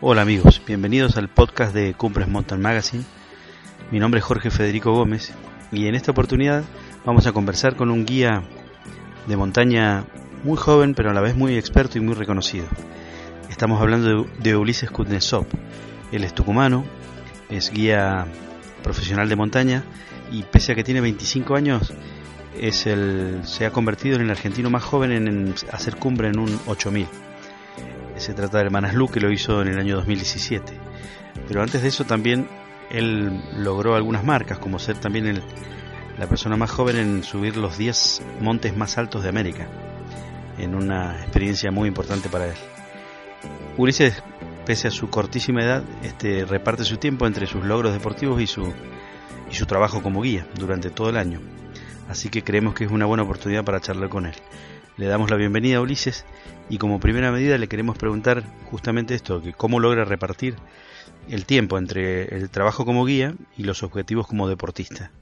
Hola amigos, bienvenidos al podcast de Cumbres Mountain Magazine. Mi nombre es Jorge Federico Gómez y en esta oportunidad vamos a conversar con un guía de montaña muy joven pero a la vez muy experto y muy reconocido. Estamos hablando de, Ulises Kuznetsov. Él es tucumano, es guía profesional de montaña y pese a que tiene 25 años es el, se ha convertido en el argentino más joven en hacer cumbre en un 8000 se trata del Manaslu que lo hizo en el año 2017. Pero antes de eso también él logró algunas marcas, como ser también la persona más joven en subir los 10 montes más altos de América, en una experiencia muy importante para él. Ulises, pese a su cortísima edad, este, reparte su tiempo entre sus logros deportivos y su, y su trabajo como guía durante todo el año. Así que creemos que es una buena oportunidad para charlar con él. Le damos la bienvenida a Ulises y como primera medida le queremos preguntar justamente esto, que cómo logra repartir el tiempo entre el trabajo como guía y los objetivos como deportista.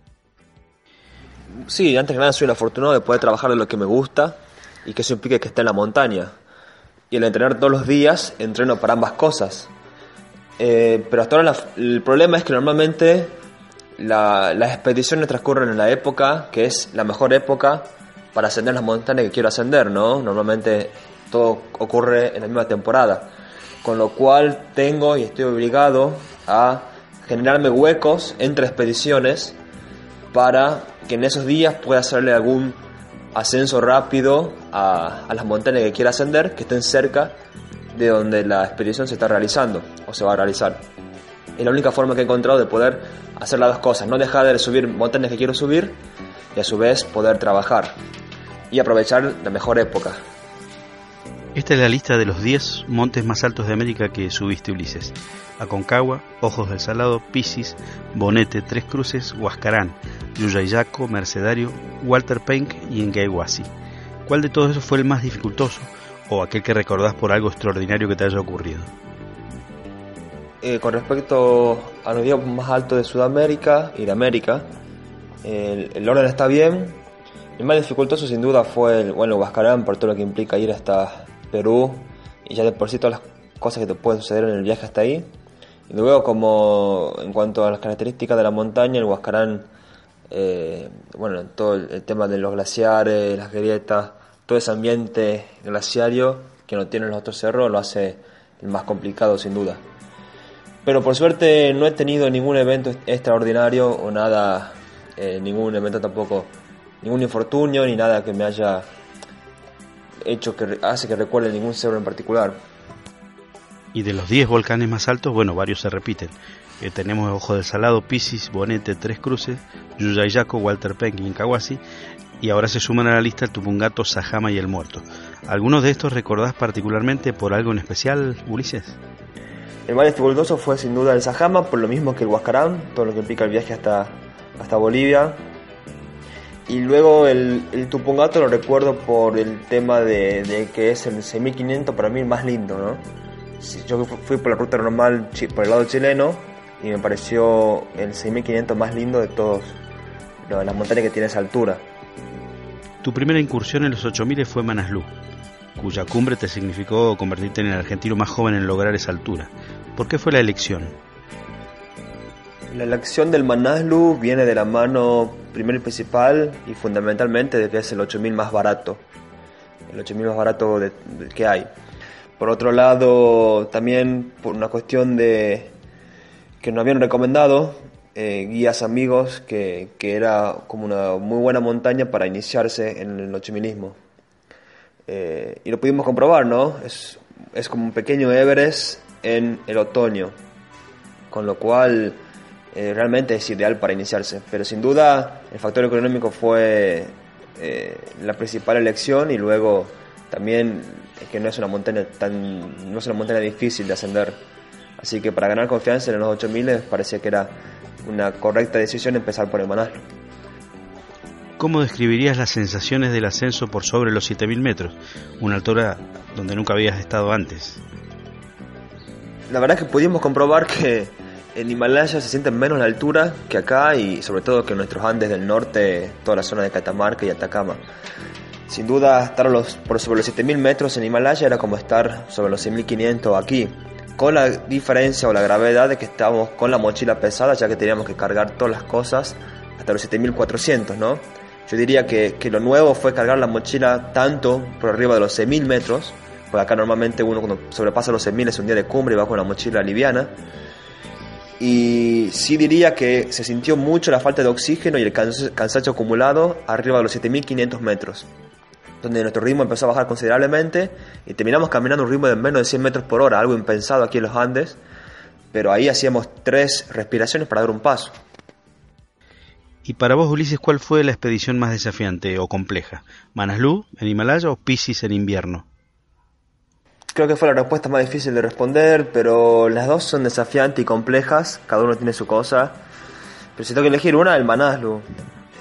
Sí, antes que nada soy un afortunado de poder trabajar de lo que me gusta y que eso implica que esté en la montaña. Y el entrenar todos los días, entreno para ambas cosas. Eh, pero hasta ahora el problema es que normalmente las expediciones transcurren en la época que es la mejor época para ascender las montañas que quiero ascender, ¿no? Normalmente todo ocurre en la misma temporada. Con lo cual tengo y estoy obligado a generarme huecos entre expediciones para que en esos días pueda hacerle algún ascenso rápido a, a las montañas que quiera ascender, que estén cerca de donde la expedición se está realizando o se va a realizar. Es la única forma que he encontrado de poder hacer las dos cosas, no dejar de subir montañas que quiero subir y a su vez poder trabajar y aprovechar la mejor época. Esta es la lista de los 10 montes más altos de América que subiste Ulises. Aconcagua, Ojos del Salado, Piscis, Bonete, Tres Cruces, Huascarán, Yuyayaco, Mercedario, Walter Penck y Engaiguasi. ¿Cuál de todos esos fue el más dificultoso o aquel que recordás por algo extraordinario que te haya ocurrido? Eh, con respecto a los días más altos de Sudamérica y de América, el orden está bien, el más dificultoso sin duda fue el, bueno, Huascarán por todo lo que implica ir hasta Perú y ya de por sí todas las cosas que te pueden suceder en el viaje hasta ahí. Y luego como en cuanto a las características de la montaña, el Huascarán, eh, bueno, todo el, tema de los glaciares, las grietas, todo ese ambiente glaciario que no tienen los otros cerros lo hace el más complicado sin duda. Pero por suerte no he tenido ningún evento extraordinario o nada, eh, ningún evento tampoco ningún infortunio ni nada que me haya hecho que hace que recuerde ningún cerro en particular. Y de los 10 volcanes más altos, bueno, varios se repiten. Eh, tenemos Ojo del Salado, Piscis, Bonete, Tres Cruces, Yuyayaco, Walter Peck y Incahuasi. Y ahora se suman a la lista el Tupungato, Sajama y el Muerto. ¿Algunos de estos recordás particularmente por algo en especial, Ulises? El más dificultoso fue sin duda el Sajama, por lo mismo que el Huascarán, todo lo que implica el viaje hasta, hasta Bolivia, y luego el, el Tupungato lo recuerdo por el tema de, que es el 6500 para mí más lindo, ¿no? Yo fui por la ruta normal por el lado chileno y me pareció el 6500 más lindo de todos las montañas que tiene esa altura. Tu primera incursión en los 8000 fue Manaslu, cuya cumbre te significó convertirte en el argentino más joven en lograr esa altura. ¿Por qué fue la elección? La elección del Manaslu viene de la mano primero y principal y fundamentalmente de que es el 8000 más barato, el 8000 más barato que hay. Por otro lado, también por una cuestión de que nos habían recomendado eh, guías amigos que, que, era como una muy buena montaña para iniciarse en el 8000 eh, y lo pudimos comprobar, ¿no? Es, es como un pequeño Everest en el otoño, con lo cual eh, realmente es ideal para iniciarse. Pero sin duda el factor económico fue eh, la principal elección y luego también es que no es una montaña tan no es una montaña difícil de ascender. Así que para ganar confianza en los 8000 parecía que era una correcta decisión empezar por el Manaslu. ¿Cómo describirías las sensaciones del ascenso por sobre los 7000 metros, una altura donde nunca habías estado antes? La verdad es que pudimos comprobar que en Himalaya se siente menos la altura que acá y sobre todo que en nuestros Andes del norte, toda la zona de Catamarca y Atacama. Sin duda, estar los, por sobre los 7000 metros en Himalaya era como estar sobre los 6500 aquí, con la diferencia o la gravedad de que estábamos con la mochila pesada, ya que teníamos que cargar todas las cosas hasta los 7400, ¿no? Yo diría que, que lo nuevo fue cargar la mochila tanto por arriba de los 6000 metros, porque acá normalmente uno cuando sobrepasa los 6000 es un día de cumbre y va con la mochila liviana. Y sí diría que se sintió mucho la falta de oxígeno y el cansancio acumulado arriba de los 7500 metros donde nuestro ritmo empezó a bajar considerablemente y terminamos caminando un ritmo de menos de 100 metros por hora, algo impensado aquí en los Andes, pero ahí hacíamos tres respiraciones para dar un paso. Y para vos, Ulises, ¿cuál fue la expedición más desafiante o compleja? ¿Manaslu en Himalaya o Pisces en invierno? Creo que fue la respuesta más difícil de responder, pero las dos son desafiantes y complejas, cada uno tiene su cosa. Pero si tengo que elegir una, el Manaslu.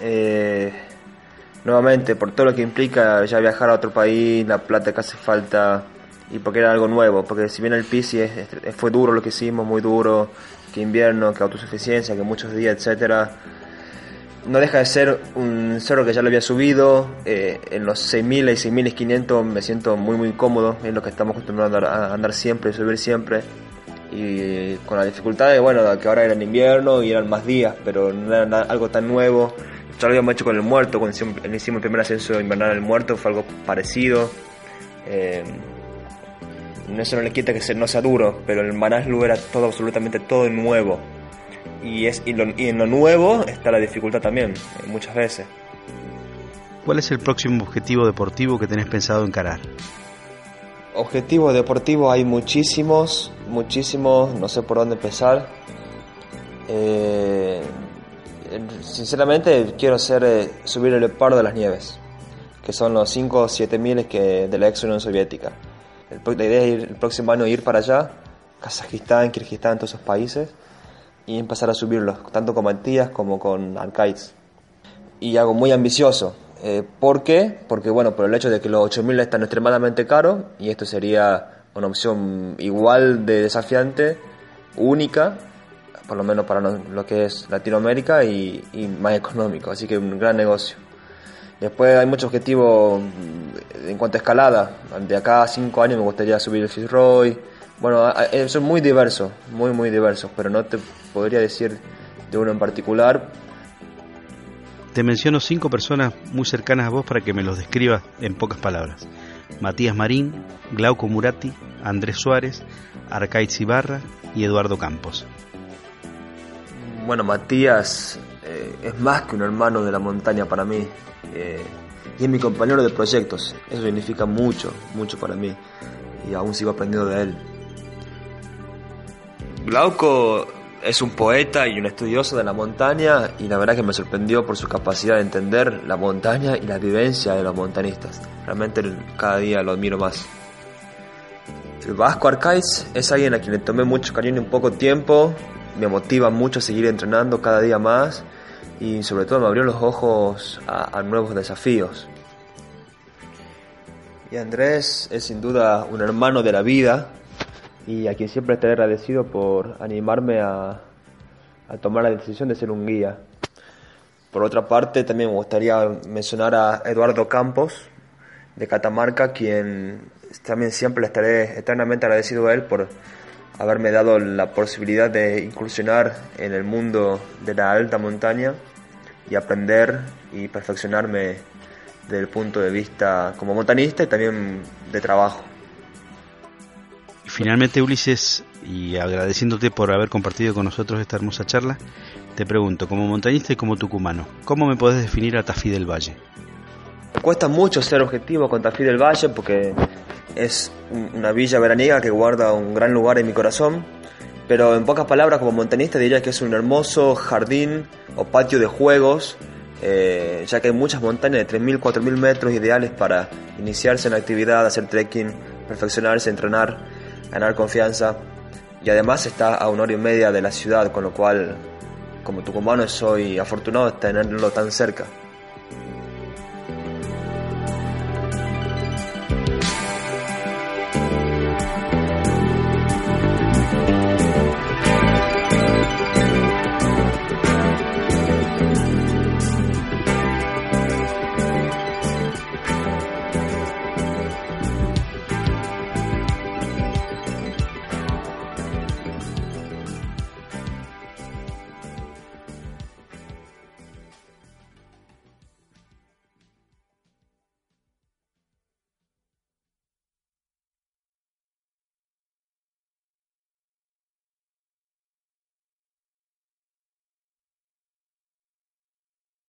Eh, nuevamente, por todo lo que implica ya viajar a otro país, la plata que hace falta y porque era algo nuevo, porque si bien el Pisces fue duro lo que hicimos, muy duro, que invierno, que autosuficiencia, que muchos días, etcétera, no deja de ser un cerro que ya lo había subido, eh, en los 6000 y 6500 me siento muy muy cómodo, es lo que estamos acostumbrados a andar siempre, subir siempre, y con la dificultad de, bueno, que ahora era en invierno y eran más días, pero no era algo tan nuevo, ya lo habíamos hecho con el muerto, cuando hicimos, el primer ascenso invernal al muerto, fue algo parecido. Eh, eso no le quita que no sea duro, pero el Manaslu era todo, absolutamente todo nuevo. Y, es, y, en lo nuevo está la dificultad también, eh, muchas veces. ¿Cuál es el próximo objetivo deportivo que tenés pensado encarar? Objetivos deportivos hay muchísimos, muchísimos, no sé por dónde empezar. Eh, sinceramente quiero hacer eh, subir el paro de las nieves, que son los 5 o 7 miles que, de la ex Unión Soviética. la idea es ir, el próximo año ir para allá, Kazajistán, Kirguistán, todos esos países, y empezar a subirlos, tanto con Matías como con Arcaids. Y algo muy ambicioso. Eh, ¿Por qué? Porque, bueno, por el hecho de que los 8000 están extremadamente caros y esto sería una opción igual de desafiante, única, por lo menos para lo que es Latinoamérica y, más económico, así que un gran negocio. Después hay muchos objetivos mm, en cuanto a escalada. De acá a cinco años me gustaría subir el Fitzroy. Bueno, son muy diversos, muy, muy diversos, pero no te podría decir de uno en particular. Te menciono cinco personas muy cercanas a vos para que me los describas en pocas palabras. Matías Marín, Glauco Murati, Andrés Suárez, Arcaiz Ibarra y Eduardo Campos. Bueno, Matías eh, es más que un hermano de la montaña para mí. Eh, y es mi compañero de proyectos. Eso significa mucho, mucho para mí. Y aún sigo aprendiendo de él. Glauco es un poeta y un estudioso de la montaña y la verdad que me sorprendió por su capacidad de entender la montaña y la vivencia de los montañistas. Realmente cada día lo admiro más. El Vasco Arcaiz es alguien a quien le tomé mucho cariño en poco tiempo me motiva mucho a seguir entrenando cada día más y sobre todo me abrió los ojos a, nuevos desafíos. Y Andrés es sin duda un hermano de la vida y a quien siempre estaré agradecido por animarme a, a tomar la decisión de ser un guía. Por otra parte, también me gustaría mencionar a Eduardo Campos, de Catamarca, quien también siempre estaré eternamente agradecido a él por haberme dado la posibilidad de incursionar en el mundo de la alta montaña y aprender y perfeccionarme desde el punto de vista como montanista y también de trabajo. Finalmente, Ulises, y agradeciéndote por haber compartido con nosotros esta hermosa charla, te pregunto, como montañista y como tucumano, ¿cómo me podés definir a Tafí del Valle? Cuesta mucho ser objetivo con Tafí del Valle porque es una villa veraniega que guarda un gran lugar en mi corazón, pero en pocas palabras como montañista diría que es un hermoso jardín o patio de juegos, eh, ya que hay muchas montañas de 3.000, 4.000 metros ideales para iniciarse en la actividad, hacer trekking, perfeccionarse, entrenar, ganar confianza y además está a una hora y media de la ciudad, con lo cual como tucumano soy afortunado de tenerlo tan cerca.